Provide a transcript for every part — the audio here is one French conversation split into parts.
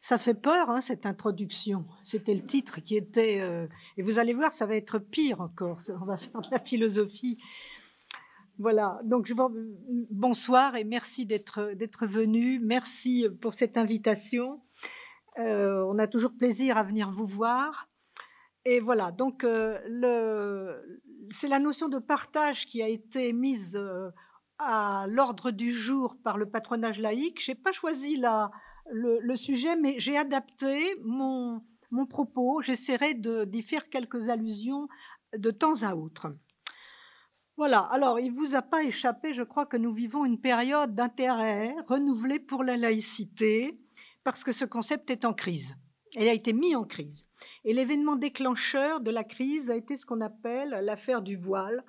Ça fait peur, hein, cette introduction. C'était le titre qui était... euh, et vous allez voir, ça va être pire encore. On va faire de la philosophie. Voilà, donc je bonsoir et merci d'être venu. Merci pour cette invitation. Euh, on a toujours plaisir à venir vous voir. Et voilà, donc euh, c'est la notion de partage qui a été mise à l'ordre du jour par le patronage laïque. Je n'ai pas choisi la, le, sujet, mais j'ai adapté mon, mon propos. J'essaierai d'y faire quelques allusions de temps à autre. Voilà, alors il ne vous a pas échappé, je crois que nous vivons une période d'intérêt renouvelé pour la laïcité, parce que ce concept est en crise. Elle a été mis en crise. Et l'événement déclencheur de la crise a été ce qu'on appelle l'affaire du voile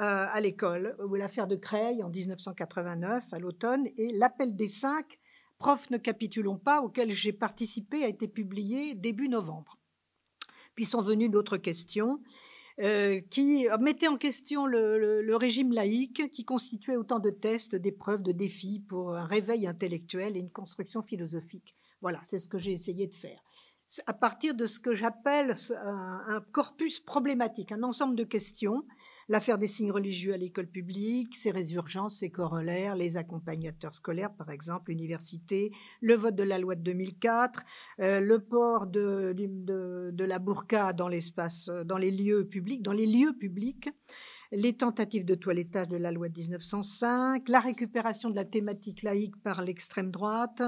euh, à l'école, ou l'affaire de Creil en 1989 à l'automne, et l'appel des cinq, profs ne capitulons pas, auquel j'ai participé, a été publié début novembre. Puis sont venues d'autres questions euh, qui mettaient en question le, le- le régime laïque, qui constituait autant de tests, d'épreuves, de défis pour un réveil intellectuel et une construction philosophique. Voilà, c'est ce que j'ai essayé de faire. À partir de ce que j'appelle un, corpus problématique, un ensemble de questions, l'affaire des signes religieux à l'école publique, ses résurgences, ses corollaires, les accompagnateurs scolaires, par exemple, l'université, le vote de la loi de 2004, euh, le port de, de- la burqa dans l'espace, dans les lieux publics, les tentatives de toilettage de la loi de 1905, la récupération de la thématique laïque par l'extrême droite,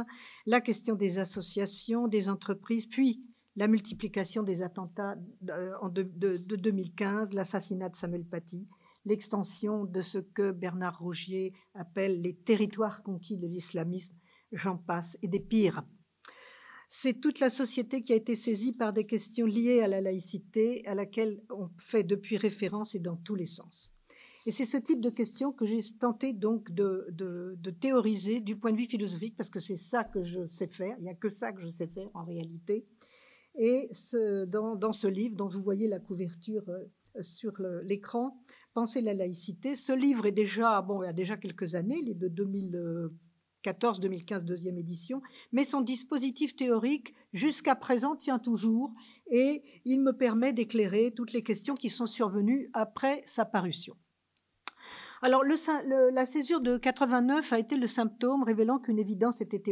la question des associations, des entreprises, puis la multiplication des attentats euh, de- de 2015, l'assassinat de Samuel Paty, l'extension de ce que Bernard Rougier appelle les territoires conquis de l'islamisme, j'en passe, et des pires. C'est toute la société qui a été saisie par des questions liées à la laïcité, à laquelle on fait depuis référence et dans tous les sens. Et c'est ce type de questions que j'ai tenté donc de, théoriser du point de vue philosophique, parce que c'est ça que je sais faire, il n'y a que ça que je sais faire en réalité. Et dans, dans ce livre, dont vous voyez la couverture euh, sur l'écran, Penser la laïcité, ce livre est déjà, bon, il y a déjà quelques années, il est de 2014-2015, deuxième édition, mais son dispositif théorique, jusqu'à présent, tient toujours et il me permet d'éclairer toutes les questions qui sont survenues après sa parution. Alors, la césure de 89 a été le symptôme révélant qu'une évidence était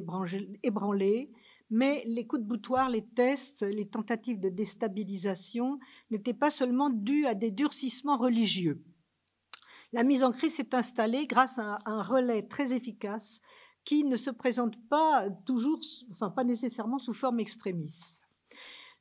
ébranlée- mais les coups de boutoir, les tests, les tentatives de déstabilisation n'étaient pas seulement dus à des durcissements religieux. La mise en crise s'est installée grâce à un relais très efficace qui ne se présente pas toujours, enfin pas nécessairement sous forme extrémiste.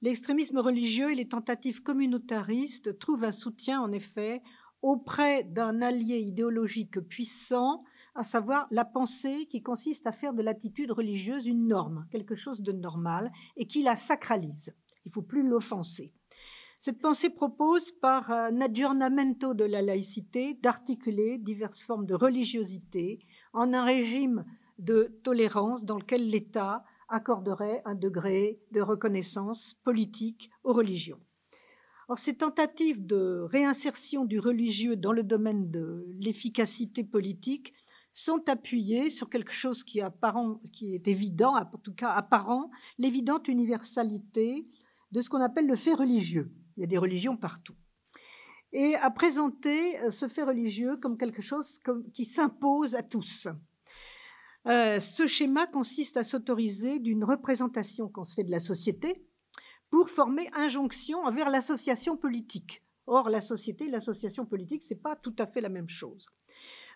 L'extrémisme religieux et les tentatives communautaristes trouvent un soutien, en effet, auprès d'un allié idéologique puissant, à savoir la pensée qui consiste à faire de l'attitude religieuse une norme, quelque chose de normal, et qui la sacralise. Il ne faut plus l'offenser. Cette pensée propose, par un aggiornamento de la laïcité, d'articuler diverses formes de religiosité en un régime de tolérance dans lequel l'État accorderait un degré de reconnaissance politique aux religions. Or, ces tentatives de réinsertion du religieux dans le domaine de l'efficacité politique sont appuyées sur quelque chose qui est, qui est évident, en tout cas apparent, l'évidente universalité de ce qu'on appelle le fait religieux. Il y a des religions partout. Et à présenter ce fait religieux comme quelque chose qui s'impose à tous. Euh, ce schéma consiste à s'autoriser d'une représentation qu'on se fait de la société pour former injonction envers l'association politique. Or, la société et l'association politique, c'est pas tout à fait la même chose.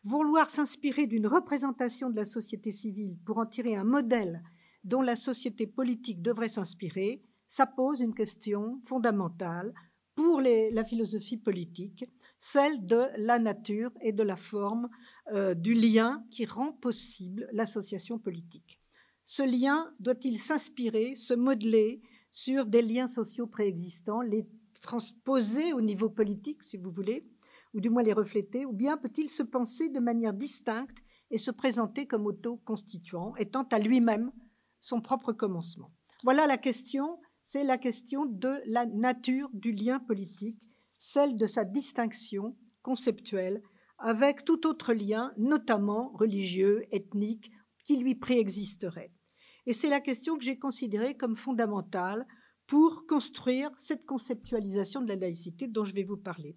Vouloir s'inspirer d'une représentation de la société civile pour en tirer un modèle dont la société politique devrait s'inspirer, ça pose une question fondamentale pour la philosophie politique, celle de la nature et de la forme euh, du lien qui rend possible l'association politique. Ce lien doit-il s'inspirer, se modeler sur des liens sociaux préexistants, les transposer au niveau politique, si vous voulez, ou du moins les refléter, ou bien peut-il se penser de manière distincte et se présenter comme auto-constituant, étant à lui-même son propre commencement? Voilà la question, c'est la question de la nature du lien politique, celle de sa distinction conceptuelle avec tout autre lien, notamment religieux, ethnique, qui lui préexisterait. Et c'est la question que j'ai considérée comme fondamentale pour construire cette conceptualisation de la laïcité dont je vais vous parler.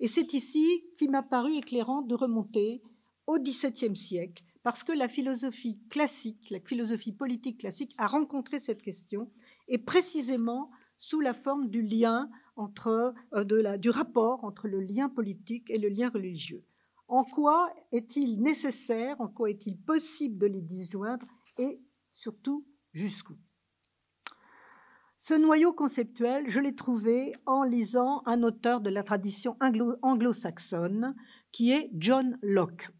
Et c'est ici qui m'a paru éclairant de remonter au XVIIe siècle, parce que la philosophie classique, la philosophie politique classique a rencontré cette question, et précisément sous la forme du lien entre, euh, de la, du rapport entre le lien politique et le lien religieux. En quoi est-il nécessaire, en quoi est-il possible de les disjoindre et surtout jusqu'où? Ce noyau conceptuel, je l'ai trouvé en lisant un auteur de la tradition anglo-saxonne qui est John Locke,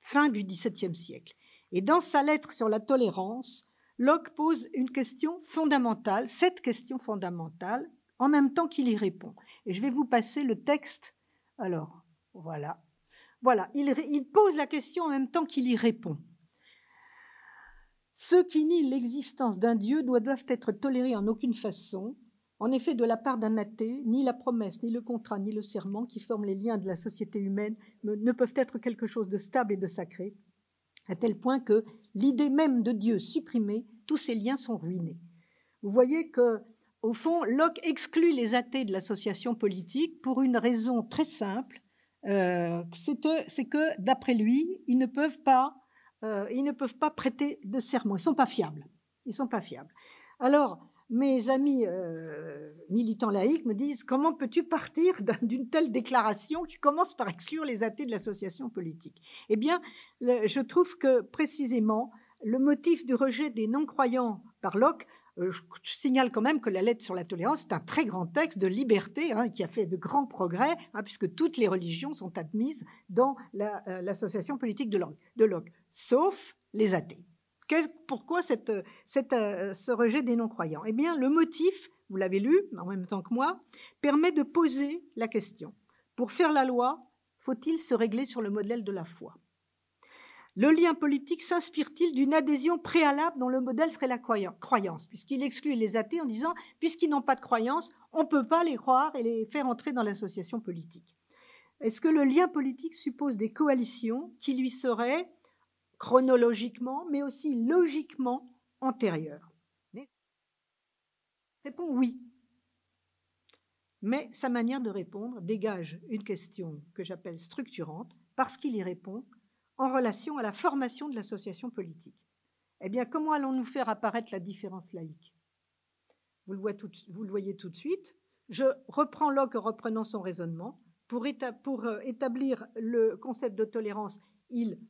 fin du XVIIe siècle. Et dans sa lettre sur la tolérance, Locke pose une question fondamentale, cette question fondamentale, en même temps qu'il y répond. Et je vais vous passer le texte. Alors, voilà. Voilà, il, pose la question en même temps qu'il y répond. Ceux qui nient l'existence d'un Dieu doivent être tolérés en aucune façon. En effet, de la part d'un athée, ni la promesse, ni le contrat, ni le serment qui forment les liens de la société humaine ne peuvent être quelque chose de stable et de sacré, à tel point que l'idée même de Dieu supprimée, tous ces liens sont ruinés. Vous voyez que, au fond, Locke exclut les athées de l'association politique pour une raison très simple, euh, c'est que, d'après lui, ils ne peuvent pas, euh, ils ne peuvent pas prêter de serment. Ils sont pas fiables. Ils sont pas fiables. Alors, mes amis euh, militants laïcs me disent comment peux-tu partir d'une telle déclaration qui commence par exclure les athées de l'association politique? Eh bien, je trouve que précisément le motif du rejet des non-croyants par Locke euh, je, signale quand même que la lettre sur la tolérance est un très grand texte de liberté hein, qui a fait de grands progrès, hein, puisque toutes les religions sont admises dans euh, l'association politique de, Locke, sauf les athées. Pourquoi cette, euh, ce rejet des non-croyants? Eh bien, le motif, vous l'avez lu en même temps que moi, permet de poser la question. Pour faire la loi, faut-il se régler sur le modèle de la foi? Le lien politique s'inspire-t-il d'une adhésion préalable dont le modèle serait la croyance, puisqu'il exclut les athées en disant, puisqu'ils n'ont pas de croyance, on ne peut pas les croire et les faire entrer dans l'association politique. Est-ce que le lien politique suppose des coalitions qui lui seraient chronologiquement, mais aussi logiquement antérieures Répond oui. Mais sa manière de répondre dégage une question que j'appelle structurante, parce qu'il y répond en relation à la formation de l'association politique. Eh bien, comment allons-nous faire apparaître la différence laïque? Vous le, voyez tout de suite. Je reprends Locke reprenant son raisonnement. Pour, euh, établir le concept de tolérance, il,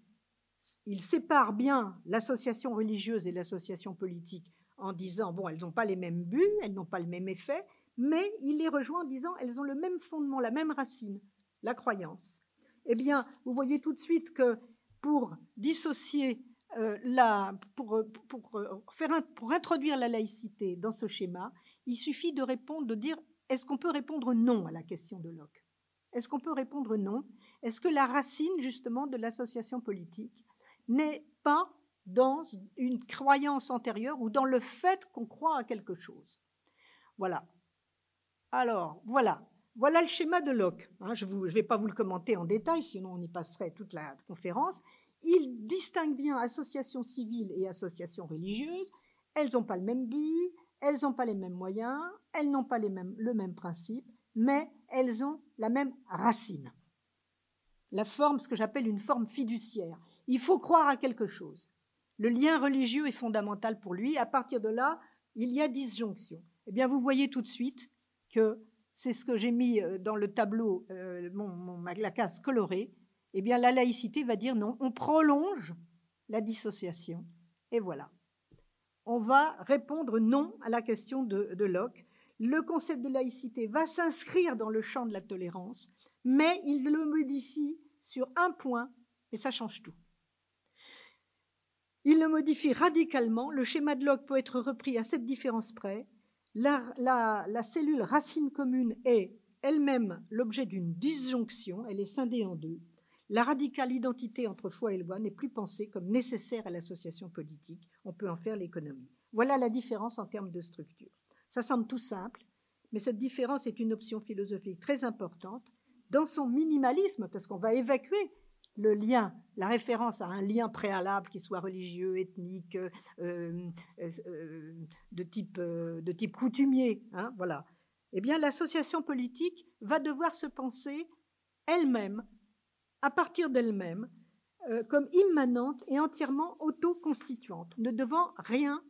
il sépare bien l'association religieuse et l'association politique en disant, bon, elles n'ont pas les mêmes buts, elles n'ont pas le même effet, mais il les rejoint en disant, elles ont le même fondement, la même racine, la croyance. Eh bien, vous voyez tout de suite que pour dissocier euh, la, pour, pour, faire pour introduire la laïcité dans ce schéma, il suffit de répondre, de dire est-ce qu'on peut répondre non à la question de Locke? Est-ce qu'on peut répondre non? Est-ce que la racine justement de l'association politique n'est pas dans une croyance antérieure ou dans le fait qu'on croit à quelque chose Voilà. Alors, voilà. Voilà le schéma de Locke. Hein. je ne vais pas vous le commenter en détail, sinon on y passerait toute la conférence. Il distingue bien associations civiles et associations religieuses. Elles n'ont pas le même but, elles n'ont pas les mêmes moyens, elles n'ont pas les mêmes, le même principe, mais elles ont la même racine. La forme, ce que j'appelle une forme fiduciaire. Il faut croire à quelque chose. Le lien religieux est fondamental pour lui. À partir de là, il y a disjonction. Eh bien, vous voyez tout de suite que c'est ce que j'ai mis euh, dans le tableau, euh, mon, la case colorée, eh bien la laïcité va dire non, on prolonge la dissociation. Et voilà. On va répondre non à la question de, de Locke. Le concept de laïcité va s'inscrire dans le champ de la tolérance, mais il le modifie sur un point, et ça change tout. Il le modifie radicalement. Le schéma de Locke peut être repris à cette différence près la, cellule racine commune est elle-même l'objet d'une disjonction, elle est scindée en deux. La radicale identité entre foi et loi n'est plus pensée comme nécessaire à l'association politique, on peut en faire l'économie. Voilà la différence en termes de structure. Ça semble tout simple, mais cette différence est une option philosophique très importante dans son minimalisme, parce qu'on va évacuer le lien, la référence à un lien préalable qui soit religieux, ethnique, euh, euh, de, type, de type coutumier, hein, voilà. Eh bien, l'association politique va devoir se penser elle-même, à partir d'elle-même, comme immanente et entièrement autoconstituante, ne devant rien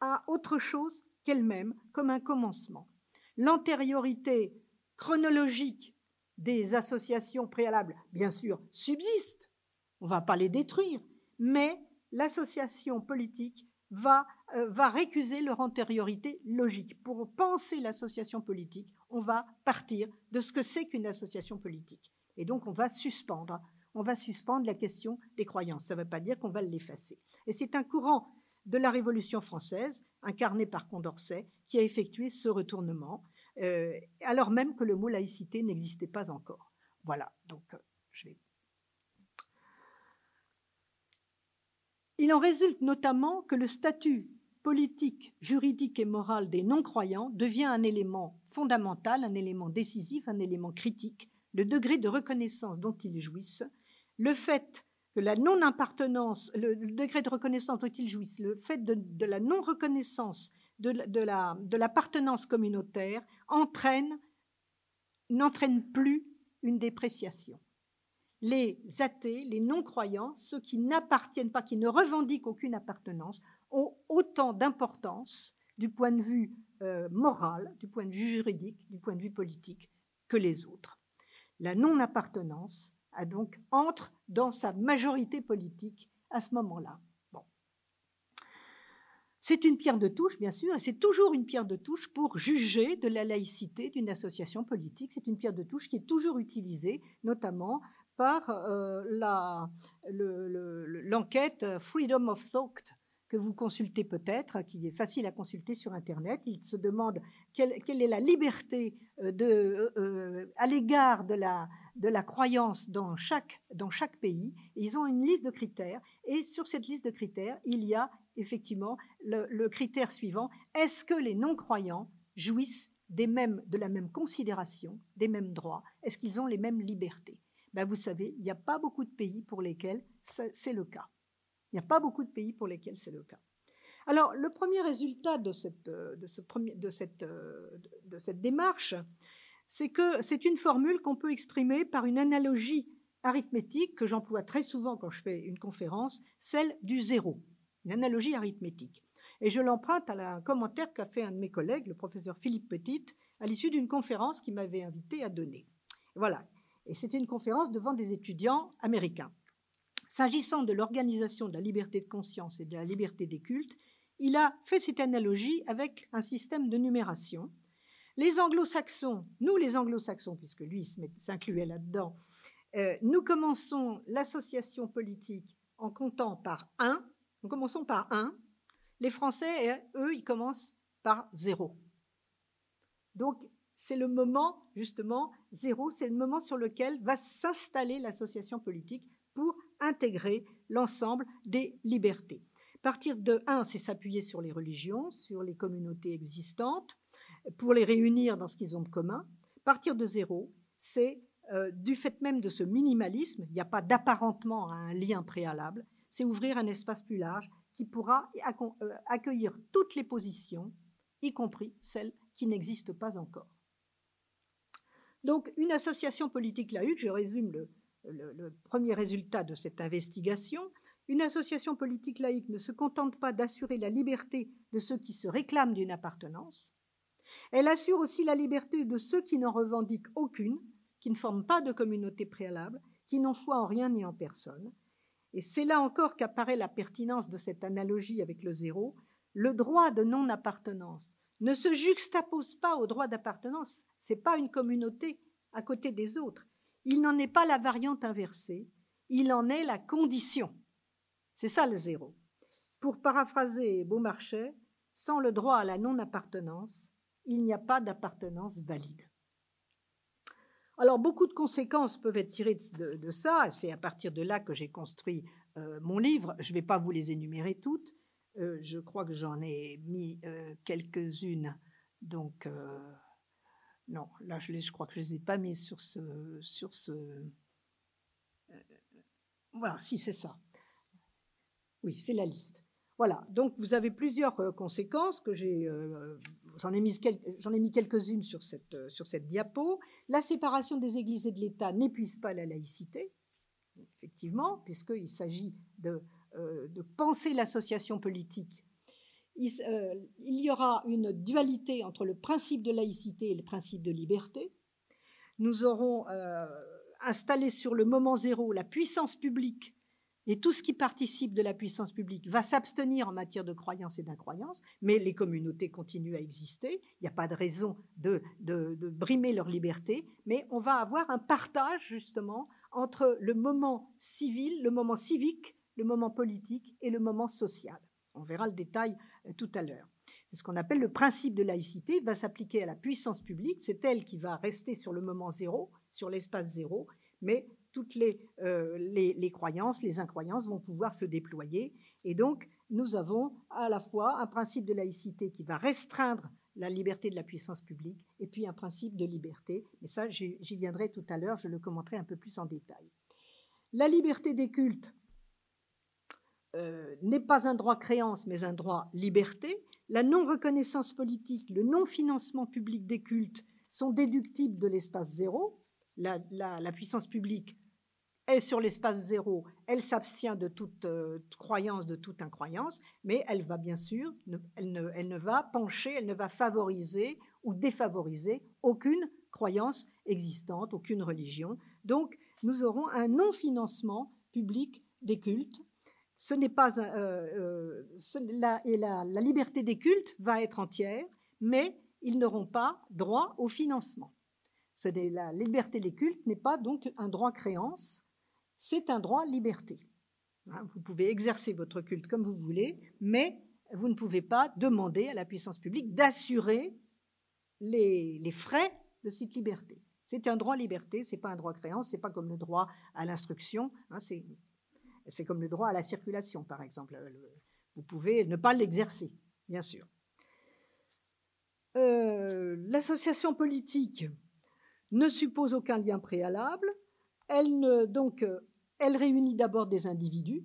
à autre chose qu'elle-même, comme un commencement. L'antériorité chronologique des associations préalables, bien sûr, subsiste. On ne va pas les détruire, mais l'association politique va, euh, va récuser leur antériorité logique. Pour penser l'association politique, on va partir de ce que c'est qu'une association politique. Et donc, on va suspendre. On va suspendre la question des croyances. Ça ne veut pas dire qu'on va l'effacer. Et c'est un courant de la Révolution française, incarné par Condorcet, qui a effectué ce retournement euh, alors même que le mot laïcité n'existait pas encore. Voilà, donc euh, je vais. Il en résulte notamment que le statut politique, juridique et moral des non-croyants devient un élément fondamental, un élément décisif, un élément critique, le degré de reconnaissance dont ils jouissent, le fait que la non-appartenance, le, degré de reconnaissance dont ils jouissent, le fait de la non-reconnaissance de, l'appartenance communautaire entraîne, n'entraîne plus une dépréciation. Les athées, les non-croyants, ceux qui n'appartiennent pas, qui ne revendiquent aucune appartenance, ont autant d'importance du point de vue euh, moral, du point de vue juridique, du point de vue politique que les autres. La non-appartenance a donc entre dans sa majorité politique à ce moment-là. C'est une pierre de touche, bien sûr, et c'est toujours une pierre de touche pour juger de la laïcité d'une association politique. C'est une pierre de touche qui est toujours utilisée, notamment par euh, l'enquête Freedom of Thought que vous consultez peut-être, qui est facile à consulter sur Internet. Il se demande quelle, est la liberté euh, de, euh, à l'égard de la, de la croyance dans chaque, dans chaque pays. ils ont une liste de critères, et sur cette liste de critères, il y a effectivement le, critère suivant, est-ce que les non-croyants jouissent des mêmes, de la même considération, des mêmes droits? Est-ce qu'ils ont les mêmes libertés? Ben Vous savez, il n'y a pas beaucoup de pays pour lesquels c'est le cas. Il n'y a pas beaucoup de pays pour lesquels c'est le cas. Alors, le premier résultat de cette, de ce premier, de cette, de cette démarche, c'est que c'est une formule qu'on peut exprimer par une analogie arithmétique que j'emploie très souvent quand je fais une conférence, celle du zéro une analogie arithmétique. Et je l'emprunte à un commentaire qu'a fait un de mes collègues, le professeur Philippe Petit, à l'issue d'une conférence qu'il m'avait invité à donner. Voilà. Et c'était une conférence devant des étudiants américains. S'agissant de l'organisation de la liberté de conscience et de la liberté des cultes, il a fait cette analogie avec un système de numération. Les anglo-saxons, nous les anglo-saxons, puisque lui s'incluait là-dedans, euh, nous commençons l'association politique en comptant par 1 nous commençons par 1. Les Français, eux, ils commencent par 0. Donc, c'est le moment, justement, 0, c'est le moment sur lequel va s'installer l'association politique intégrer l'ensemble des libertés. Partir de 1, c'est s'appuyer sur les religions, sur les communautés existantes, pour les réunir dans ce qu'ils ont de commun. Partir de 0, c'est euh, du fait même de ce minimalisme, il n'y a pas d'apparentement à un lien préalable, c'est ouvrir un espace plus large qui pourra euh, accueillir toutes les positions, y compris celles qui n'existent pas encore. Donc, une association politique laïque, je résume le, le, premier résultat de cette investigation, une association politique laïque ne se contente pas d'assurer la liberté de ceux qui se réclament d'une appartenance, elle assure aussi la liberté de ceux qui n'en revendiquent aucune, qui ne forment pas de communauté préalable, qui n'ont foi en rien ni en personne, et c'est là encore qu'apparaît la pertinence de cette analogie avec le zéro. Le droit de non-appartenance ne se juxtapose pas au droit d'appartenance. C'est pas une communauté à côté des autres. Il n'en est pas la variante inversée. Il en est la condition. C'est ça le zéro. Pour paraphraser Beaumarchais, sans le droit à la non-appartenance, il n'y a pas d'appartenance valide. Alors, beaucoup de conséquences peuvent être tirées de, ça. C'est à partir de là que j'ai construit euh, mon livre. Je ne vais pas vous les énumérer toutes. Euh, je crois que j'en ai mis euh, quelques-unes. Donc, non, là, je, crois que je ne les ai pas mises sur ce, sur ce, Voilà, si c'est ça. Oui, c'est la liste. Voilà, donc vous avez plusieurs euh, conséquences que j'ai, euh, j'en ai mis, mis quelques-unes sur cette, euh, sur cette diapo. La séparation des églises et de l'État n'épuise pas la laïcité, effectivement, puisqu'il s'agit de, de, penser l'association politique. Il, il, y aura une dualité entre le principe de laïcité et le principe de liberté. Nous aurons installé sur le moment zéro la puissance publique et tout ce qui participe de la puissance publique va s'abstenir en matière de croyance et d'incroyance, mais les communautés continuent à exister. Il n'y a pas de raison de, brimer leur liberté, mais on va avoir un partage justement entre le moment civil, le moment civique, le moment politique et le moment social. On verra le détail euh, tout à l'heure. C'est ce qu'on appelle le principe de laïcité, va s'appliquer à la puissance publique, c'est elle qui va rester sur le moment zéro, sur l'espace zéro, mais toutes euh, les, les, croyances, les incroyances vont pouvoir se déployer. Et donc, nous avons à la fois un principe de laïcité qui va restreindre la liberté de la puissance publique et puis un principe de liberté. Mais ça, j'y viendrai tout à l'heure, je le commenterai un peu plus en détail. La liberté des cultes euh, n'est pas un droit créance, mais un droit liberté. La non-reconnaissance politique, le non-financement public des cultes sont déductibles de l'espace zéro. La, puissance publique est sur l'espace zéro, elle s'abstient de toute euh, croyance, de toute incroyance, mais elle va bien sûr, elle, ne, elle, ne, va pencher, elle ne va favoriser ou défavoriser aucune croyance existante, aucune religion. Donc, nous aurons un non-financement public des cultes. Ce n'est pas euh, euh, la, et la, liberté des cultes va être entière, mais ils n'auront pas droit au financement. La liberté des cultes n'est pas donc un droit créance, c'est un droit liberté. Hein, vous pouvez exercer votre culte comme vous voulez, mais vous ne pouvez pas demander à la puissance publique d'assurer les, frais de cette liberté. C'est un droit liberté, c'est pas un droit créance, c'est pas comme le droit à l'instruction, hein, comme le droit à la circulation, par exemple. Vous pouvez ne pas l'exercer, bien sûr. Euh, l'association politique ne suppose aucun lien préalable. Elle donc, euh, réunit d'abord des individus,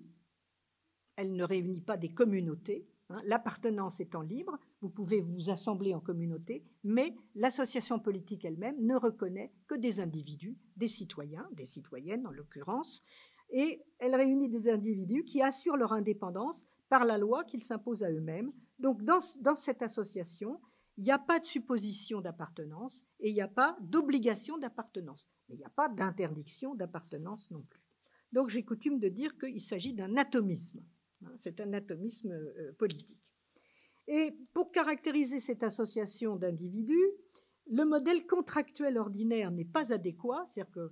elle ne réunit pas des communautés. Hein. L'appartenance étant libre, vous pouvez vous assembler en communauté, mais l'association politique elle-même ne reconnaît que des individus, des citoyens, des citoyennes en l'occurrence, et elle réunit des individus qui assurent leur indépendance par la loi qu'ils s'imposent à eux-mêmes. Donc dans, cette association, il n'y a pas de supposition d'appartenance et il n'y a pas d'obligation d'appartenance. Mais il n'y a pas d'interdiction d'appartenance non plus. Donc j'ai coutume de dire qu'il s'agit d'un atomisme. Hein, c'est un atomisme euh, politique. Et pour caractériser cette association d'individus, le modèle contractuel ordinaire n'est pas adéquat, c'est-à-dire que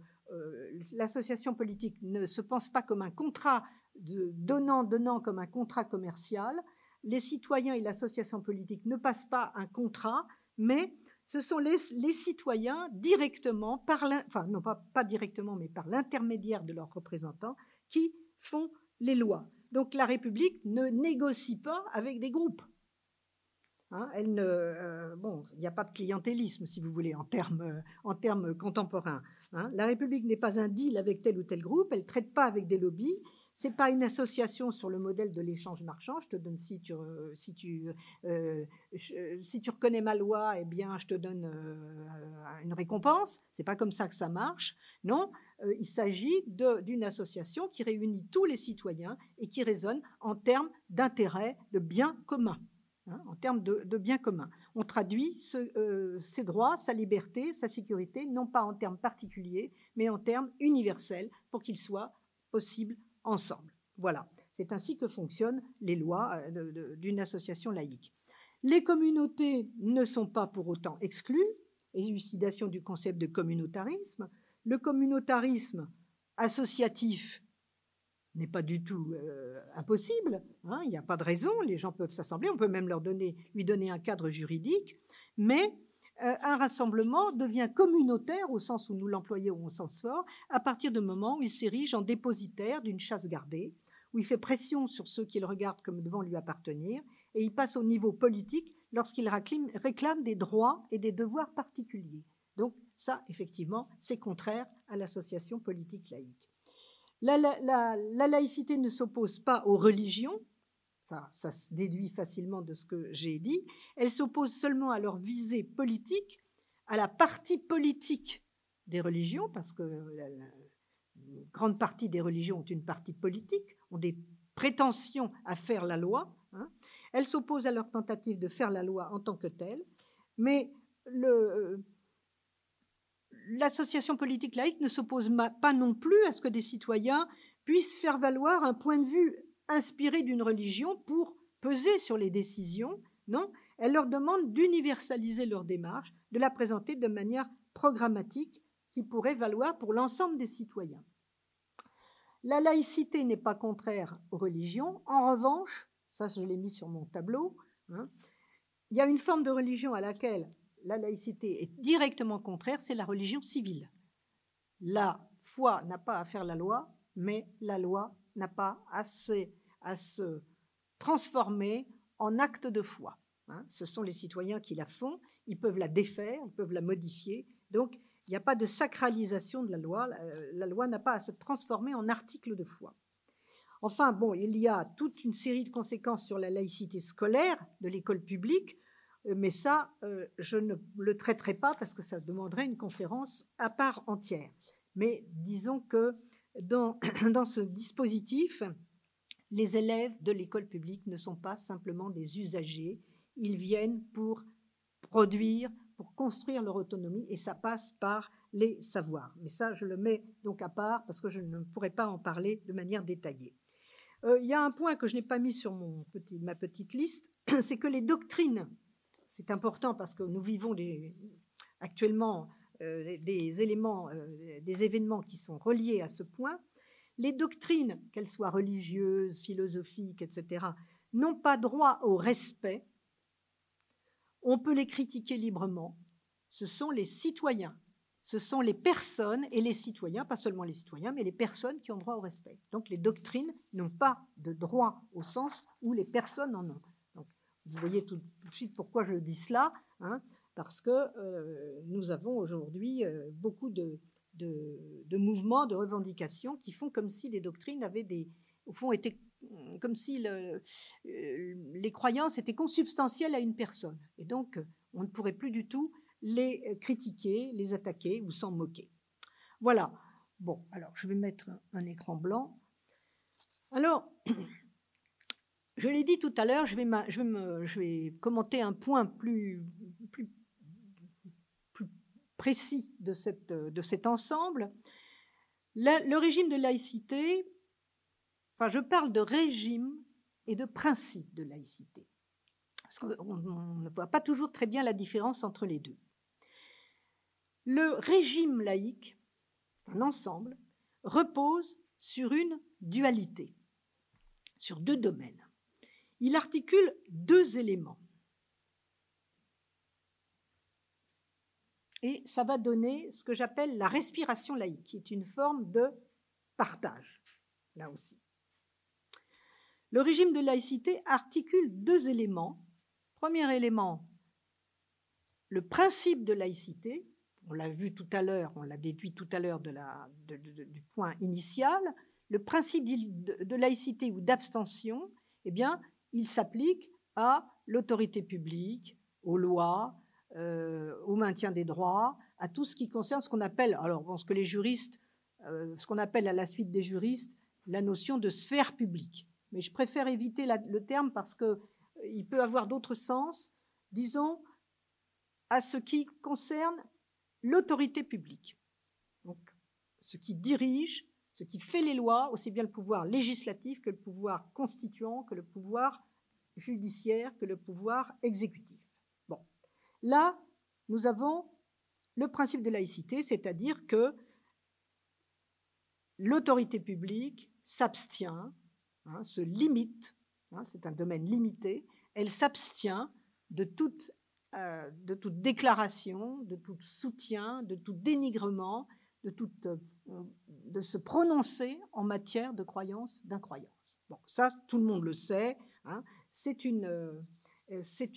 l'association politique ne se pense pas comme un contrat donnant-donnant comme un contrat commercial. Les citoyens et l'association politique ne passent pas un contrat, mais ce sont les, citoyens directement, par enfin non pas directement, mais par l'intermédiaire de leurs représentants, qui font les lois. Donc la République ne négocie pas avec des groupes. Hein, elle ne, euh, bon, il n'y a pas de clientélisme, si vous voulez, en termes, euh, en contemporains. Hein. La République n'est pas un deal avec tel ou tel groupe, elle ne traite pas avec des lobbies, c'est pas une association sur le modèle de l'échange marchand. Je te donne si tu si tu euh, si tu reconnais ma loi, eh bien je te donne euh, une récompense. C'est pas comme ça que ça marche. Non, euh, il s'agit d'une association qui réunit tous les citoyens et qui raisonne en termes d'intérêt, de bien commun. Hein, en termes de, de bien commun. On traduit ce, ses droits, sa liberté, sa sécurité, non pas en termes particuliers, mais en termes universels, pour qu'ils soient possibles ensemble. Voilà, c'est ainsi que fonctionnent les lois euh, d'une association laïque. Les communautés ne sont pas pour autant exclues, élucidation du concept de communautarisme. Le communautarisme associatif n'est pas du tout euh, impossible, hein, il n'y a pas de raison, les gens peuvent s'assembler, on peut même leur donner, lui donner un cadre juridique, mais euh, un rassemblement devient communautaire au sens où nous l'employons au sens fort, à partir du moment où il s'érige en dépositaire d'une chasse gardée, où il fait pression sur ceux qu'il regarde comme devant lui appartenir, et il passe au niveau politique lorsqu'il réclame des droits et des devoirs particuliers. Donc ça, effectivement, c'est contraire à l'association politique laïque. La, laïcité ne s'oppose pas aux religions, ça, ça se déduit facilement de ce que j'ai dit, elle s'oppose seulement à leur visée politique, à la partie politique des religions, parce que une grande partie des religions ont une partie politique, ont des prétentions à faire la loi. Hein. Elle s'oppose à leur tentative de faire la loi en tant que telle, mais l'association politique laïque ne s'oppose pas non plus à ce que des citoyens puissent faire valoir un point de vue inspiré d'une religion pour peser sur les décisions. Non, elle leur demande d'universaliser leur démarche, de la présenter de manière programmatique qui pourrait valoir pour l'ensemble des citoyens. La laïcité n'est pas contraire aux religions. En revanche, ça je l'ai mis sur mon tableau, hein, il y a une forme de religion à laquelle la laïcité est directement contraire, c'est la religion civile. La foi n'a pas à faire la loi, mais la loi n'a pas à se, à se transformer en acte de foi. Hein. Ce sont les citoyens qui la font, ils peuvent la défaire, ils peuvent la modifier. Donc, il n'y a pas de sacralisation de la loi. La, loi n'a pas à se transformer en article de foi. Enfin, bon, il y a toute une série de conséquences sur la laïcité scolaire de l'école publique, mais ça, euh, je ne le traiterai pas parce que ça demanderait une conférence à part entière. Mais disons que dans, dans ce dispositif, les élèves de l'école publique ne sont pas simplement des usagers, ils viennent pour produire, pour construire leur autonomie et ça passe par les savoirs. Mais ça, je le mets donc à part parce que je ne pourrais pas en parler de manière détaillée. Euh, il y a un point que je n'ai pas mis sur mon petit, ma petite liste, c'est que les doctrines, c'est important parce que nous vivons actuellement euh, des éléments, euh, des événements qui sont reliés à ce point, les doctrines, qu'elles soient religieuses, philosophiques, etc., n'ont pas droit au respect on peut les critiquer librement. Ce sont les citoyens, ce sont les personnes et les citoyens, pas seulement les citoyens, mais les personnes qui ont droit au respect. Donc les doctrines n'ont pas de droit au sens où les personnes en ont. Vous voyez tout, de suite pourquoi je dis cela, hein, parce que euh, nous avons aujourd'hui euh, beaucoup de, mouvements, de revendications qui font comme si les doctrines avaient des, au fond, été comme si euh, les croyances étaient consubstantielles à une personne. Et donc, on ne pourrait plus du tout les critiquer, les attaquer ou s'en moquer. Voilà. Bon, alors je vais mettre un, écran blanc. Alors, je l'ai dit tout à l'heure, je, vais commenter un point plus, précis de, cet ensemble. le régime de laïcité Enfin, je parle de régime et de principe de laïcité. Parce qu'on ne voit pas toujours très bien la différence entre les deux. Le régime laïque, un ensemble, repose sur une dualité, sur deux domaines. Il articule deux éléments. Et ça va donner ce que j'appelle la respiration laïque, qui est une forme de partage, là aussi. Le régime de laïcité articule deux éléments. Premier élément, le principe de laïcité. On l'a vu tout à l'heure, on l'a déduit tout à l'heure du point initial. Le principe de, laïcité ou d'abstention, eh bien, il s'applique à l'autorité publique, aux lois, euh, au maintien des droits, à tout ce qui concerne ce qu'on appelle, alors ce que les juristes, euh, ce qu'on appelle à la suite des juristes, la notion de sphère publique mais je préfère éviter le terme parce qu'il euh, peut avoir d'autres sens, disons, à ce qui concerne l'autorité publique. Ce qui dirige, ce qui fait les lois, aussi bien le pouvoir législatif que le pouvoir constituant, que le pouvoir judiciaire, que le pouvoir exécutif. Là, nous avons le principe de laïcité, c'est-à-dire que l'autorité publique s'abstient Hein, se limite, hein, c'est un domaine limité, elle s'abstient euh, de toute déclaration, de tout soutien, de tout dénigrement, euh, de se prononcer en matière de croyance, d'incroyance. Bon, ça, tout le monde le sait, hein, c'est une... Euh,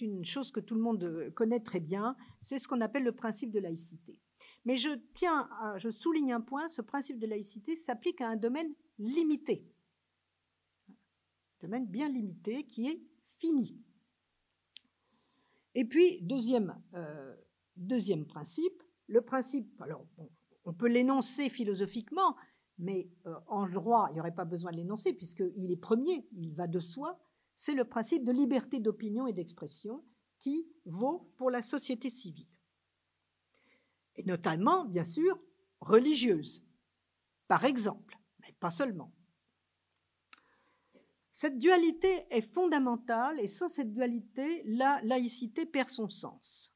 une chose que tout le monde connaît très bien, c'est ce qu'on appelle le principe de laïcité. Mais je tiens, je souligne un point, ce principe de laïcité s'applique à un domaine limité. Un domaine bien limité qui est fini. Et puis, deuxième, euh, deuxième principe, le principe, alors on peut l'énoncer philosophiquement, mais euh, en droit, il n'y aurait pas besoin de l'énoncer puisqu'il est premier, il va de soi, c'est le principe de liberté d'opinion et d'expression qui vaut pour la société civile. Et notamment, bien sûr, religieuse, par exemple, mais pas seulement. Cette dualité est fondamentale et sans cette dualité, la laïcité perd son sens.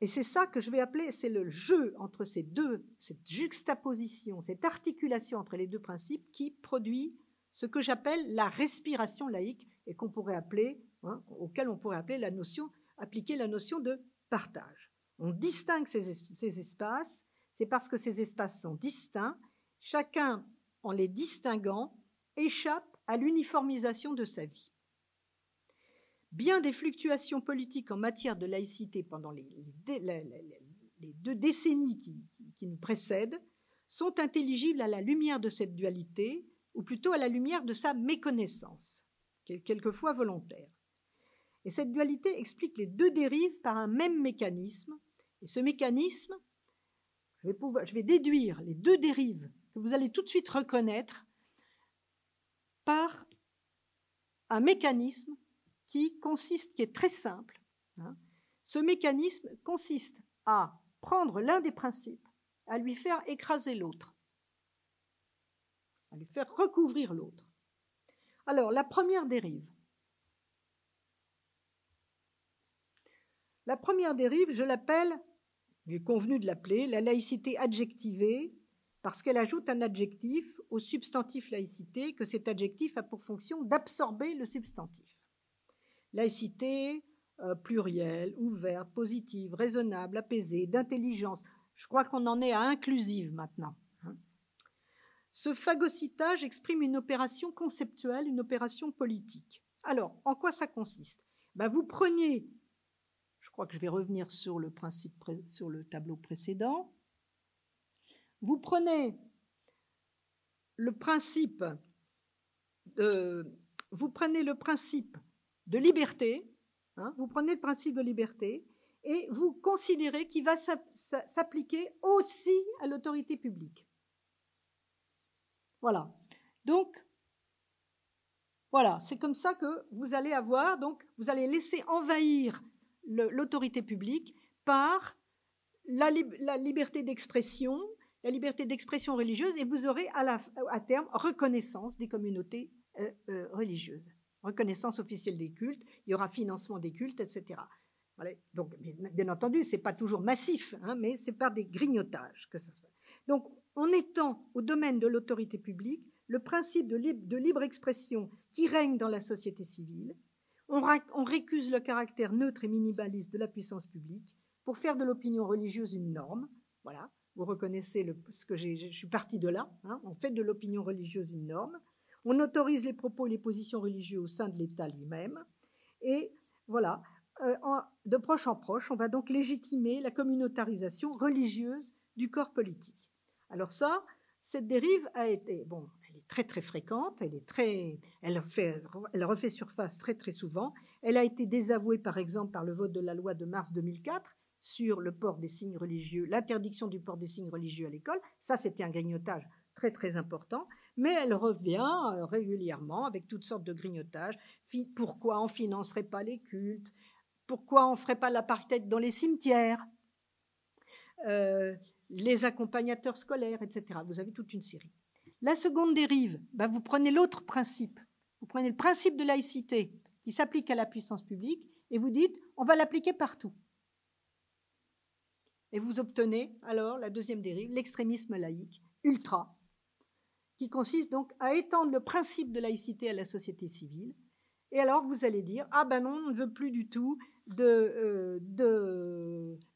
Et c'est ça que je vais appeler, c'est le jeu entre ces deux, cette juxtaposition, cette articulation entre les deux principes qui produit ce que j'appelle la respiration laïque et qu'on pourrait appeler, hein, auquel on pourrait appeler la notion, appliquer la notion de partage. On distingue ces, ces espaces, c'est parce que ces espaces sont distincts, chacun, en les distinguant, échappe à l'uniformisation de sa vie. Bien des fluctuations politiques en matière de laïcité pendant les, deux décennies qui, nous précèdent sont intelligibles à la lumière de cette dualité, ou plutôt à la lumière de sa méconnaissance, quelquefois volontaire. Et cette dualité explique les deux dérives par un même mécanisme, et ce mécanisme, je vais déduire les deux dérives que vous allez tout de suite reconnaître par un mécanisme qui consiste, qui est très simple. Hein. Ce mécanisme consiste à prendre l'un des principes, à lui faire écraser l'autre, à lui faire recouvrir l'autre. Alors, la première dérive. La première dérive, je l'appelle, il est convenu de l'appeler, la laïcité adjectivée, parce qu'elle ajoute un adjectif au substantif laïcité, que cet adjectif a pour fonction d'absorber le substantif. Laïcité, euh, plurielle, ouverte, positive, raisonnable, apaisée, d'intelligence. Je crois qu'on en est à inclusive maintenant. Hein. Ce phagocytage exprime une opération conceptuelle, une opération politique. Alors, en quoi ça consiste? Ben, Vous prenez, je crois que je vais revenir sur le, principe, tableau précédent, vous prenez le principe vous prenez le principe de liberté, hein, vous prenez le principe de liberté et vous considérez qu'il va s'appliquer aussi à l'autorité publique. Voilà. Donc, voilà, c'est comme ça que vous allez avoir, donc, vous allez laisser envahir l'autorité publique par la, liberté d'expression, la liberté d'expression religieuse, et vous aurez à terme reconnaissance des communautés euh, euh, religieuses reconnaissance officielle des cultes, il y aura financement des cultes, etc. Donc, bien entendu, ce n'est pas toujours massif, hein, mais c'est par des grignotages que ça se fait. Donc, en étant au domaine de l'autorité publique, le principe de, libre, expression qui règne dans la société civile, on, récuse le caractère neutre et minimaliste de la puissance publique pour faire de l'opinion religieuse une norme. Voilà, vous reconnaissez ce que je suis parti de là. Hein, on fait de l'opinion religieuse une norme. On autorise les propos et les positions religieuses au sein de l'État lui-même. Et voilà, euh, de proche en proche, on va donc légitimer la communautarisation religieuse du corps politique. Alors ça, cette dérive a été, bon, elle est très très fréquente, elle est très, elle, elle refait surface très très souvent. Elle a été désavouée par exemple par le vote de la loi de mars 2004 sur le port des signes religieux, l'interdiction du port des signes religieux à l'école. Ça, c'était un grignotage très très important mais elle revient euh, régulièrement avec toutes sortes de grignotages. Pourquoi on financerait pas les cultes? Pourquoi on ferait pas l'apartheid dans les cimetières? Euh, Les accompagnateurs scolaires, etc. Vous avez toute une série. La seconde dérive, bah, vous prenez l'autre principe. Vous prenez le principe de laïcité qui s'applique à la puissance publique et vous dites on va l'appliquer partout. Et vous obtenez alors la deuxième dérive, l'extrémisme laïque, ultra, qui consiste donc à étendre le principe de laïcité à la société civile. Et alors vous allez dire ah ben non, on ne veut plus du tout euh,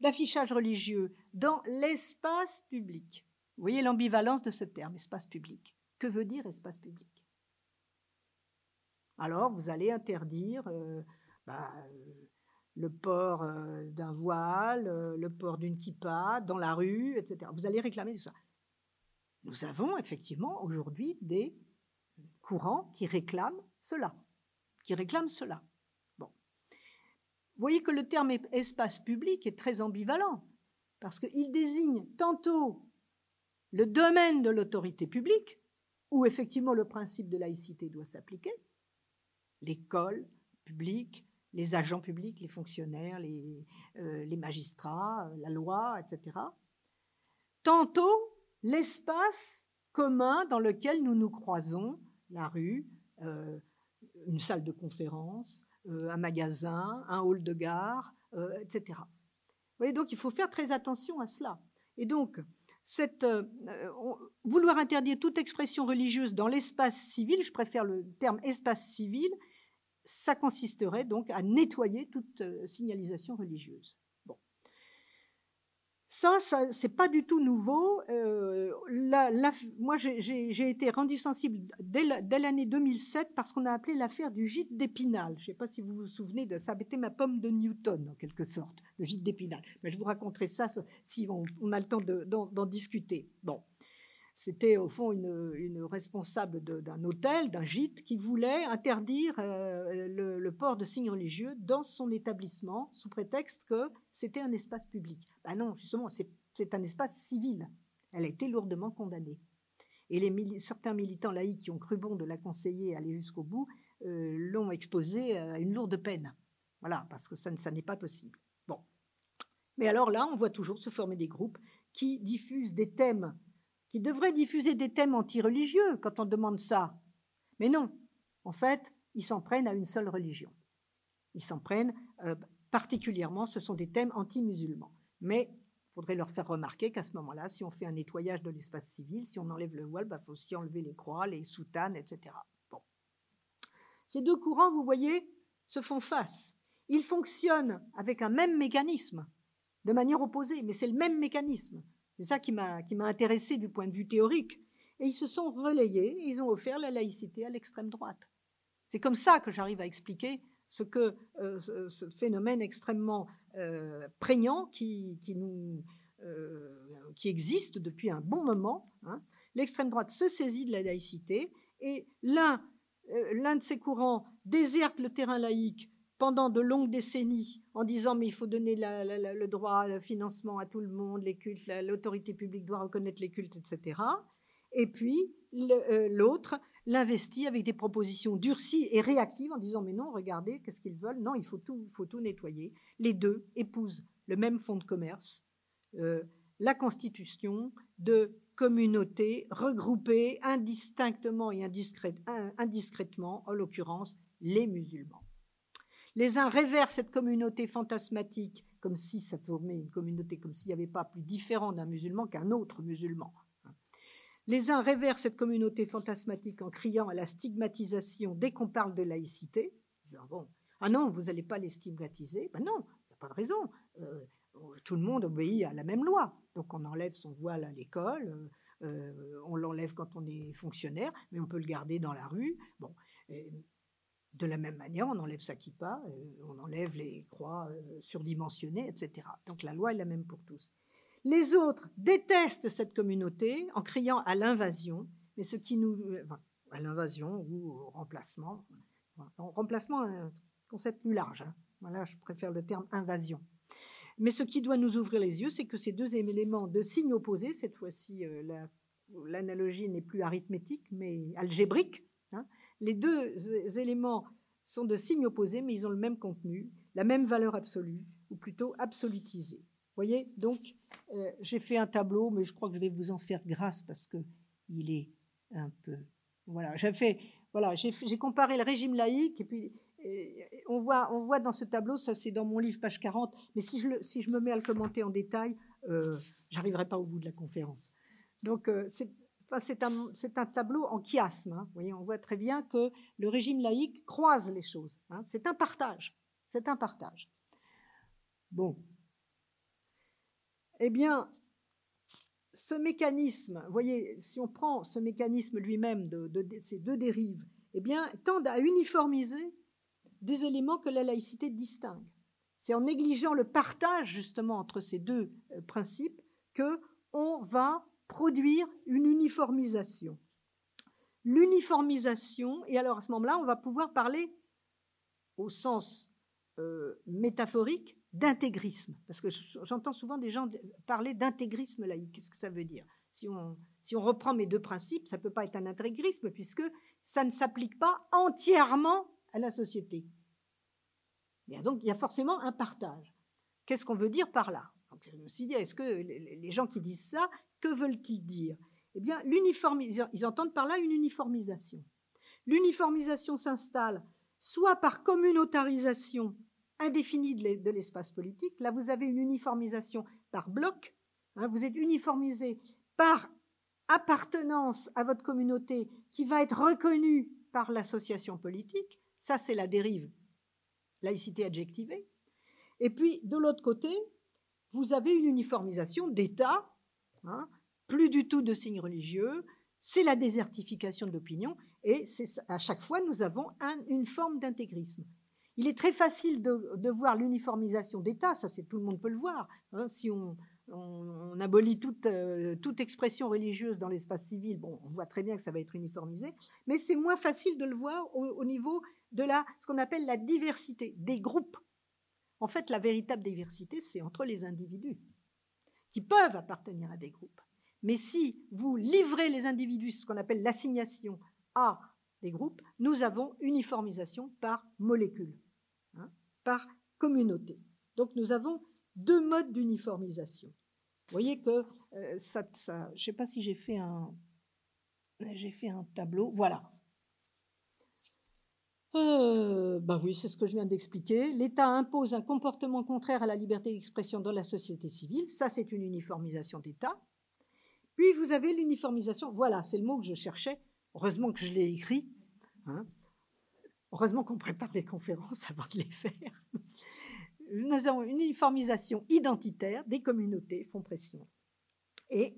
d'affichage religieux dans l'espace public. Vous voyez l'ambivalence de ce terme, espace public. Que veut dire espace public? Alors vous allez interdire euh, bah, le port euh, d'un voile, euh, le port d'une kippa dans la rue, etc. Vous allez réclamer tout ça. Nous avons effectivement aujourd'hui des courants qui réclament cela, qui réclament cela. Bon. Vous voyez que le terme espace public est très ambivalent, parce qu'il désigne tantôt le domaine de l'autorité publique, où effectivement le principe de laïcité doit s'appliquer, l'école publique, les agents publics, les fonctionnaires, les, euh, magistrats, la loi, etc. Tantôt l'espace commun dans lequel nous nous croisons, la rue, euh, une salle de conférence, un magasin, un hall de gare, etc. Vous voyez, donc il faut faire très attention à cela. Et donc, euh, vouloir interdire toute expression religieuse dans l'espace civil, je préfère le terme espace civil, ça consisterait donc à nettoyer toute euh, signalisation religieuse. Ça, ça c'est pas du tout nouveau. Euh, moi, j'ai été rendu sensible dès l'année 2007 parce qu'on a appelé l'affaire du gîte d'Épinal. Je ne sais pas si vous vous souvenez de ça. Été ma pomme de Newton, en quelque sorte, le gîte d'Épinal. Mais je vous raconterai ça si on, on a le temps d'en discuter. Bon. C'était au fond une, responsable d'un hôtel, d'un gîte, qui voulait interdire euh, le, port de signes religieux dans son établissement sous prétexte que c'était un espace public. Ben non, justement, c'est un espace civil. Elle a été lourdement condamnée. Et certains militants laïcs qui ont cru bon de la conseiller aller jusqu'au bout euh, l'ont exposée à une lourde peine. Voilà, parce que ça, ça n'est pas possible. Bon. Mais alors là, on voit toujours se former des groupes qui diffusent des thèmes qui devrait diffuser des thèmes anti-religieux quand on demande ça. Mais non, en fait, ils s'en prennent à une seule religion. Ils s'en prennent euh, particulièrement, ce sont des thèmes anti-musulmans. Mais il faudrait leur faire remarquer qu'à ce moment-là, si on fait un nettoyage de l'espace civil, si on enlève le voile, il bah, faut aussi enlever les croix, les soutanes, etc. Ces deux courants, vous voyez, se font face. Ils fonctionnent avec un même mécanisme, de manière opposée, mais c'est le même mécanisme. C'est ça qui m'a intéressé du point de vue théorique. Et ils se sont relayés, ils ont offert la laïcité à l'extrême droite. C'est comme ça que j'arrive à expliquer ce que euh, ce, phénomène extrêmement euh, prégnant qui, euh, qui existe depuis un bon moment. Hein. L'extrême droite se saisit de la laïcité et l'un de ces courants déserte le terrain laïque pendant de longues décennies en disant mais il faut donner le droit le financement à tout le monde, les cultes, l'autorité publique doit reconnaître les cultes, etc. Et puis euh, l'autre l'investit avec des propositions durcies et réactives en disant mais non, regardez, qu'est-ce qu'ils veulent? Non, il faut tout, nettoyer. Les deux épousent le même fonds de commerce, euh, la constitution de communautés regroupées indistinctement et indiscrètement, en l'occurrence les musulmans. Les uns révèrent cette communauté fantasmatique comme si ça formait une communauté, comme s'il n'y avait pas plus différent d'un musulman qu'un autre musulman. Les uns révèrent cette communauté fantasmatique en criant à la stigmatisation dès qu'on parle de laïcité, disant bon, ah non, vous n'allez pas les stigmatiser. Ben non, il n'y a pas de raison. Euh, tout le monde obéit à la même loi. Donc on enlève son voile à l'école, euh, on l'enlève quand on est fonctionnaire, mais on peut le garder dans la rue. Bon, de la même manière, on enlève sa euh, on enlève les croix euh, surdimensionnées, etc. Donc la loi est la même pour tous. Les autres détestent cette communauté en criant à l'invasion, mais ce qui nous. Euh, à l'invasion ou au remplacement. remplacement, un concept plus large. Hein. Voilà, je préfère le terme invasion. Mais ce qui doit nous ouvrir les yeux, c'est que ces deux éléments de signes opposés, cette fois-ci, l'analogie n'est plus arithmétique, mais algébrique, les deux éléments sont de signes opposés, mais ils ont le même contenu, la même valeur absolue, ou plutôt absolutisée. Voyez, donc euh, j'ai fait un tableau, mais je crois que je vais vous en faire grâce parce que il est un peu. Voilà, j'ai fait, voilà, j'ai comparé le régime laïque et puis euh, on voit, on voit dans ce tableau, ça c'est dans mon livre page 40, mais si je, si je me mets à le commenter en détail, euh, j'arriverai pas au bout de la conférence. Donc c'est un, tableau en chiasme. Hein. on voit très bien que le régime laïque croise les choses. Hein. C'est un partage. C'est un partage. Bon. Eh bien, ce mécanisme, vous voyez, si on prend ce mécanisme lui-même de, ces deux dérives, eh bien, tend à uniformiser des éléments que la laïcité distingue. c'est en négligeant le partage justement entre ces deux euh, principes que on va produire une uniformisation. L'uniformisation, et alors à ce moment-là, on va pouvoir parler au sens euh, métaphorique d'intégrisme, parce que j'entends souvent des gens parler d'intégrisme laïque. Qu'est-ce que ça veut dire? Si on, si on reprend mes deux principes, ça ne peut pas être un intégrisme, puisque ça ne s'applique pas entièrement à la société. donc, il y a forcément un partage. Qu'est-ce qu'on veut dire par là? Je me suis dit, est-ce que les gens qui disent ça, que veulent-ils dire? Eh bien, ils entendent par là une uniformisation. L'uniformisation s'installe soit par communautarisation indéfinie de l'espace politique. Là, vous avez une uniformisation par bloc. Hein, vous êtes uniformisé par appartenance à votre communauté qui va être reconnue par l'association politique. Ça, c'est la dérive laïcité adjectivée. Et puis, de l'autre côté, vous avez une uniformisation d'État, hein, plus du tout de signes religieux, c'est la désertification de l'opinion, et à chaque fois, nous avons une forme d'intégrisme. Il est très facile de, voir l'uniformisation d'État, ça c'est tout le monde peut le voir. Hein. si on, abolit euh, toute, expression religieuse dans l'espace civil, bon, on voit très bien que ça va être uniformisé, mais c'est moins facile de le voir au, niveau de ce qu'on appelle la diversité des groupes. En fait, la véritable diversité, c'est entre les individus qui peuvent appartenir à des groupes. Mais si vous livrez les individus, ce qu'on appelle l'assignation à des groupes, nous avons uniformisation par molécule, hein, par communauté. Donc nous avons deux modes d'uniformisation. Vous voyez que euh, ça, je ne sais pas si j'ai fait un, j'ai fait un tableau. Voilà. Euh, bah oui, c'est ce que je viens d'expliquer. L'État impose un comportement contraire à la liberté d'expression dans la société civile. Ça, c'est une uniformisation d'État. Puis vous avez l'uniformisation. Voilà, c'est le mot que je cherchais. Heureusement que je l'ai écrit. Hein. Heureusement qu'on prépare les conférences avant de les faire. Nous avons une uniformisation identitaire des communautés font pression. Et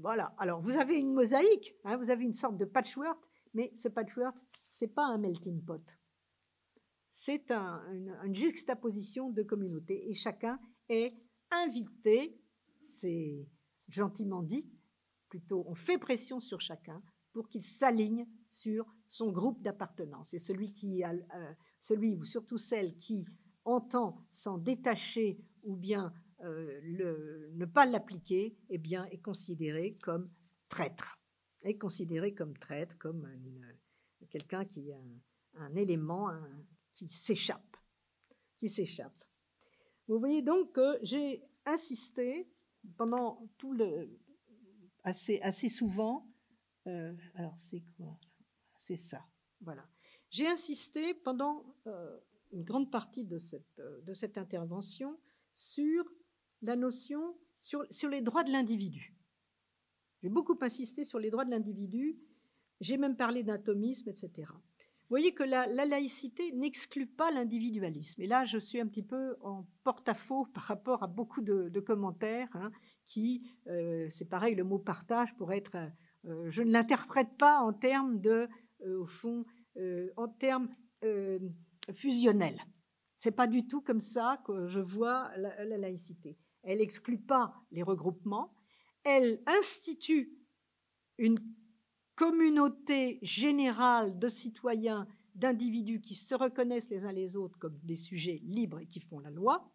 voilà. Alors vous avez une mosaïque, hein, vous avez une sorte de patchwork, mais ce patchwork, c'est pas un melting pot. C'est une juxtaposition de communautés et chacun est invité, c'est gentiment dit, plutôt on fait pression sur chacun pour qu'il s'aligne sur son groupe d'appartenance. Et celui, qui euh, ou surtout celle qui entend s'en détacher ou bien euh, ne pas l'appliquer, eh bien, est considéré comme traître. Est considéré comme traître, comme quelqu'un qui a un, élément qui s'échappe, qui s'échappe. Vous voyez donc que j'ai insisté pendant tout le, assez, assez souvent. Euh, alors, c'est quoi? C'est ça. Voilà. J'ai insisté pendant euh, une grande partie de cette, euh, de cette intervention sur la notion, sur, sur les droits de l'individu. J'ai beaucoup insisté sur les droits de l'individu. J'ai même parlé d'atomisme, etc. Vous voyez que la, laïcité n'exclut pas l'individualisme. Et là, je suis un petit peu en porte-à-faux par rapport à beaucoup de, commentaires hein, qui, euh, c'est pareil, le mot partage pourrait être, euh, je ne l'interprète pas en termes de, euh, au fond, en termes fusionnels. C'est pas du tout comme ça que je vois la, la laïcité. Elle n'exclut pas les regroupements, elle institue une communauté générale de citoyens, d'individus qui se reconnaissent les uns les autres comme des sujets libres et qui font la loi,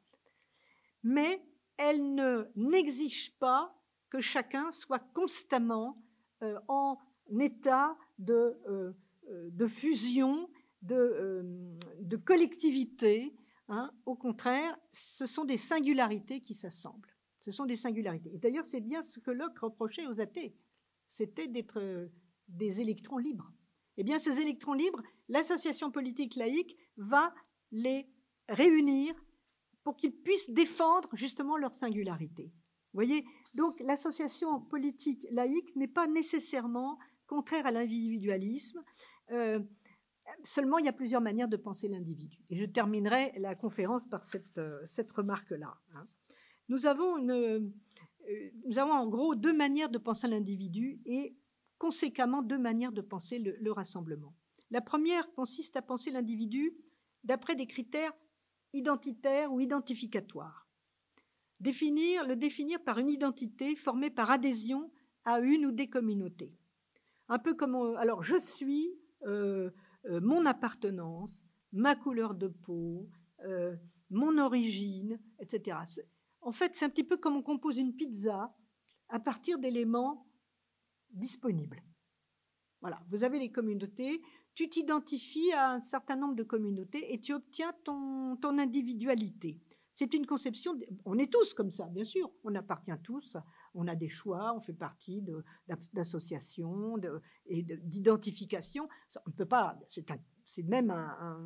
mais elle ne n'exige pas que chacun soit constamment euh, en état de, euh, euh, de fusion, de, de collectivité. Hein. Au contraire, ce sont des singularités qui s'assemblent. Ce sont des singularités. Et d'ailleurs, c'est bien ce que Locke reprochait aux athées. C'était d'être des électrons libres. Eh bien, ces électrons libres, l'association politique laïque va les réunir pour qu'ils puissent défendre justement leur singularité. Vous voyez Donc, l'association politique laïque n'est pas nécessairement contraire à l'individualisme. Euh, seulement, il y a plusieurs manières de penser l'individu. Et je terminerai la conférence par cette, euh, cette remarque-là. Hein. Nous, avons une, euh, nous avons en gros deux manières de penser l'individu et conséquemment deux manières de penser le, rassemblement. La première consiste à penser l'individu d'après des critères identitaire ou identificatoire. Définir, le définir par une identité formée par adhésion à une ou des communautés. Un peu comme, alors je suis euh, euh, mon appartenance, ma couleur de peau, euh, mon origine, etc. En fait, c'est un petit peu comme on compose une pizza à partir d'éléments disponibles. Voilà, vous avez les communautés, tu t'identifies à un certain nombre de communautés et tu obtiens ton, ton individualité. C'est une conception, on est tous comme ça, bien sûr, on appartient tous, on a des choix, on fait partie d'associations et d'identification. On ne peut pas, c'est même un,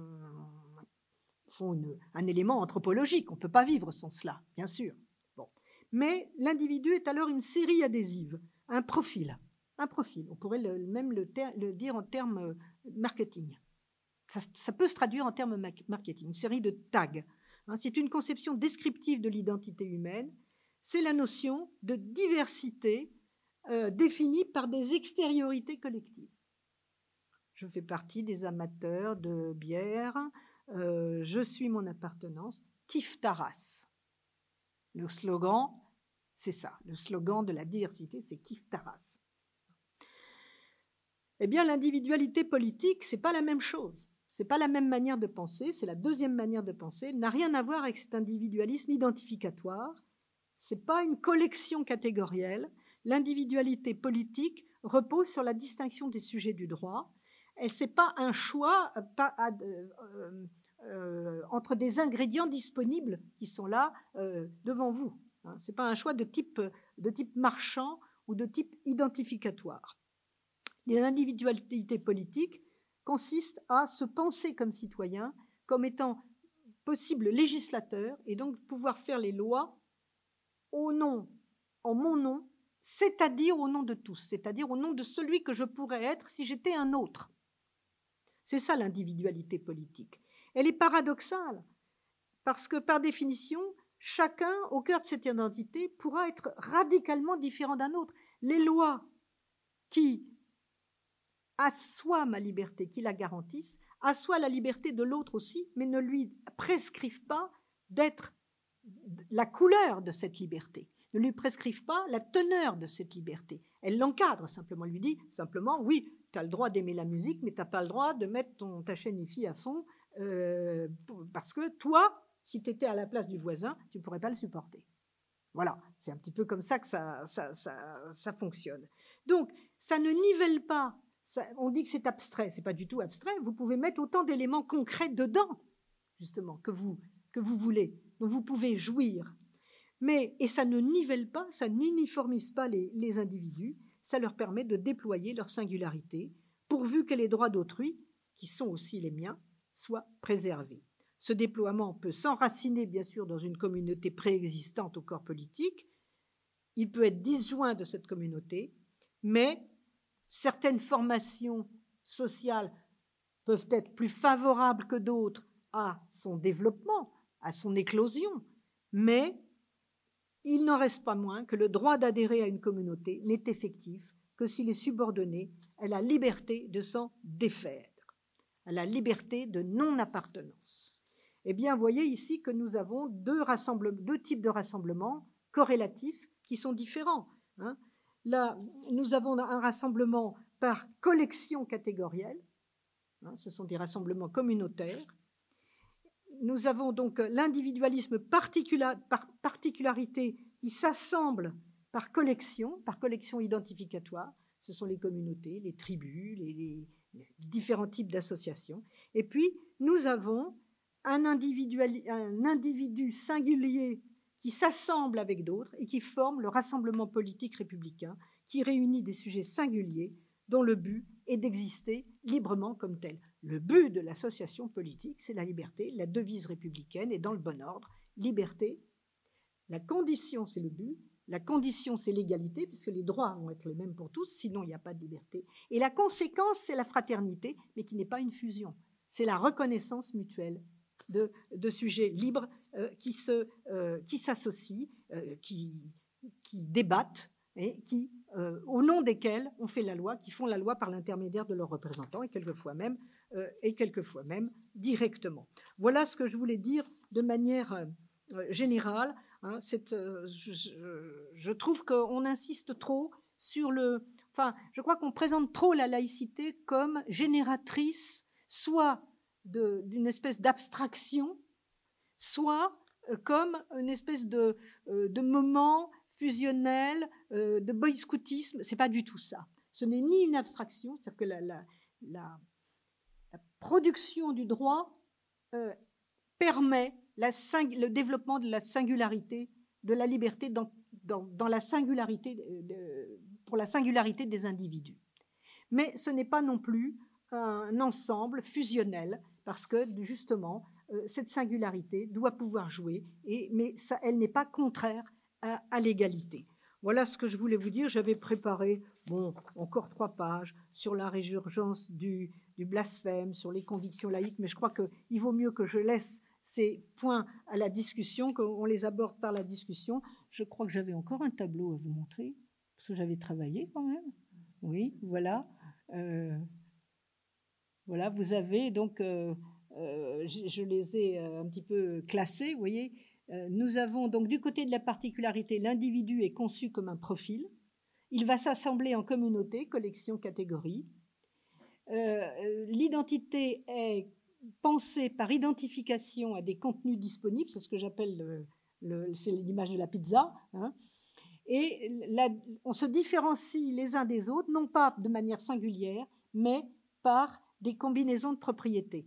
un élément anthropologique, on ne peut pas vivre sans cela, bien sûr. Bon. Mais l'individu est alors une série adhésive, un profil un profil. On pourrait même le, dire en termes euh, marketing. Ça, peut se traduire en termes marketing, une série de tags. Hein. c'est une conception descriptive de l'identité humaine. C'est la notion de diversité euh, définie par des extériorités collectives. Je fais partie des amateurs de bière. Euh, je suis mon appartenance. Kif Taras. Le slogan, c'est ça. Le slogan de la diversité, c'est Kif Taras. Eh bien, l'individualité politique, c'est pas la même chose. C'est pas la même manière de penser. C'est la deuxième manière de penser. N'a rien à voir avec cet individualisme identificatoire. C'est pas une collection catégorielle. L'individualité politique repose sur la distinction des sujets du droit. Elle c'est pas un choix pas, euh, euh, entre des ingrédients disponibles qui sont là euh, devant vous. Hein. C'est pas un choix de type marchand ou de type identificatoire. L'individualité politique consiste à se penser comme citoyen, comme étant possible législateur, et donc pouvoir faire les lois au nom, en mon nom, c'est-à-dire au nom de tous, c'est-à-dire au nom de celui que je pourrais être si j'étais un autre. C'est ça l'individualité politique. Elle est paradoxale, parce que par définition, chacun, au cœur de cette identité, pourra être radicalement différent d'un autre. Les lois qui assoit ma liberté, qui la garantisse, assoit la liberté de l'autre aussi, mais ne lui prescrivent pas d'être la couleur de cette liberté, ne lui prescrivent pas la teneur de cette liberté. Elle l'encadre simplement, elle lui dit simplement, oui, tu as le droit d'aimer la musique, mais tu n'as pas le droit de mettre ton, ta chaîne IFI à fond, euh, parce que toi, si tu étais à la place du voisin, tu ne pourrais pas le supporter. Voilà, c'est un petit peu comme ça que ça, ça, ça fonctionne. Donc, ça ne nivelle pas on dit que c'est abstrait, c'est pas du tout abstrait. Vous pouvez mettre autant d'éléments concrets dedans, justement, que vous, que vous voulez, dont vous pouvez jouir. Mais, et ça ne nivelle pas, ça n'uniformise pas les, les individus, ça leur permet de déployer leur singularité, pourvu que les droits d'autrui, qui sont aussi les miens, soient préservés. Ce déploiement peut s'enraciner, bien sûr, dans une communauté préexistante au corps politique. Il peut être disjoint de cette communauté, mais certaines formations sociales peuvent être plus favorables que d'autres à son développement, à son éclosion, mais il n'en reste pas moins que le droit d'adhérer à une communauté n'est effectif que s'il est subordonné à la liberté de s'en défaire, à la liberté de non-appartenance. Eh bien, voyez ici que nous avons deux, types de rassemblements corrélatifs qui sont différents. Hein. Là, nous avons un rassemblement par collection catégorielle. Hein, ce sont des rassemblements communautaires. Nous avons donc l'individualisme par particularité qui s'assemble par collection, par collection identificatoire. Ce sont les communautés, les tribus, les, différents types d'associations. Et puis, nous avons un individu singulier qui s'assemblent avec d'autres et qui forment le Rassemblement politique républicain, qui réunit des sujets singuliers dont le but est d'exister librement comme tel. Le but de l'association politique, c'est la liberté. La devise républicaine est dans le bon ordre. Liberté. La condition, c'est le but. La condition, c'est l'égalité, puisque les droits vont être les mêmes pour tous, sinon il n'y a pas de liberté. Et la conséquence, c'est la fraternité, mais qui n'est pas une fusion. C'est la reconnaissance mutuelle de, de sujets libres qui, euh, qui s'associent, euh, qui, qui débattent et qui, au nom desquels on fait la loi, qui font la loi par l'intermédiaire de leurs représentants et quelquefois même, et quelquefois même directement. Voilà ce que je voulais dire de manière générale, hein, je, je, trouve qu'on insiste trop sur le... Enfin, je crois qu'on présente trop la laïcité comme génératrice soit d'une espèce d'abstraction, soit comme une espèce de, de moment fusionnel, de boy scoutisme. C'est pas du tout ça. Ce n'est ni une abstraction, c'est-à-dire que la, production du droit euh, permet le développement de la singularité, de la liberté dans, la singularité pour la singularité des individus. Mais ce n'est pas non plus un ensemble fusionnel, parce que justement, euh, cette singularité doit pouvoir jouer, mais elle n'est pas contraire à, l'égalité. Voilà ce que je voulais vous dire. J'avais préparé, bon, encore trois pages sur la résurgence du, blasphème, sur les convictions laïques, mais je crois qu'il vaut mieux que je laisse ces points à la discussion, qu'on les aborde par la discussion. Je crois que j'avais encore un tableau à vous montrer, parce que j'avais travaillé quand même. Oui, voilà. Euh, voilà, vous avez donc, euh, euh, je, je, les ai un petit peu classés, vous voyez. nous avons donc du côté de la particularité, l'individu est conçu comme un profil. Il va s'assembler en communauté, collection, catégorie. L'identité est penser par identification à des contenus disponibles, c'est ce que j'appelle l'image de la pizza. Hein. et on se différencie les uns des autres, non pas de manière singulière, mais par des combinaisons de propriétés.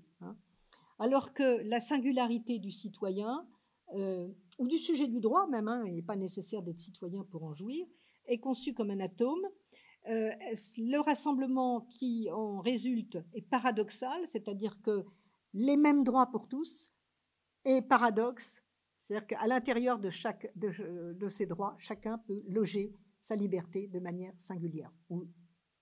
Alors que la singularité du citoyen, euh, ou du sujet du droit même, hein, il n'est pas nécessaire d'être citoyen pour en jouir, est conçue comme un atome. Euh, le rassemblement qui en résulte est paradoxal, c'est-à-dire que les mêmes droits pour tous et paradoxe, c'est-à-dire qu'à l'intérieur de, chaque, de, ces droits, chacun peut loger sa liberté de manière singulière, ou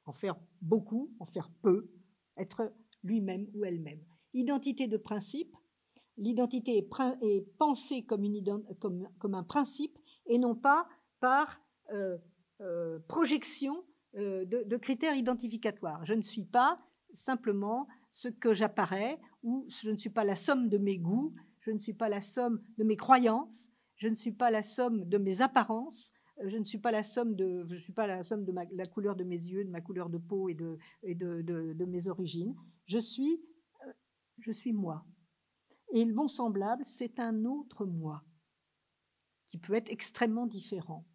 en faire beaucoup, en faire peu, être lui-même ou elle-même. Identité de principe, l'identité est, pensée comme, un principe et non pas par euh, euh, projection euh, de, critères identificatoires. Je ne suis pas simplement ce que j'apparais, ou je ne suis pas la somme de mes goûts, je ne suis pas la somme de mes croyances, je ne suis pas la somme de mes apparences, je ne suis pas la somme de, je suis pas la somme de la couleur de mes yeux, de ma couleur de peau et de, de, mes origines. Je suis, je suis moi. Et le bon semblable, c'est un autre moi qui peut être extrêmement différent.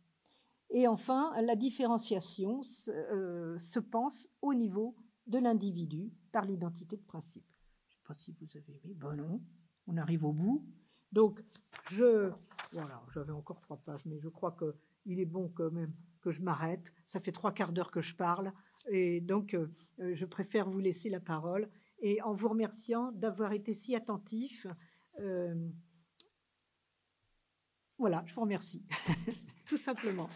Et enfin, la différenciation se, euh, se pense au niveau de l'individu par l'identité de principe. Je ne sais pas si vous avez aimé. Ben non, on arrive au bout. Donc, je. Voilà, j'avais encore trois pages, mais je crois qu'il est bon quand même que je m'arrête. Ça fait trois quarts d'heure que je parle. Et donc, euh, je préfère vous laisser la parole. Et en vous remerciant d'avoir été si attentif. Euh, voilà, je vous remercie. Tout simplement.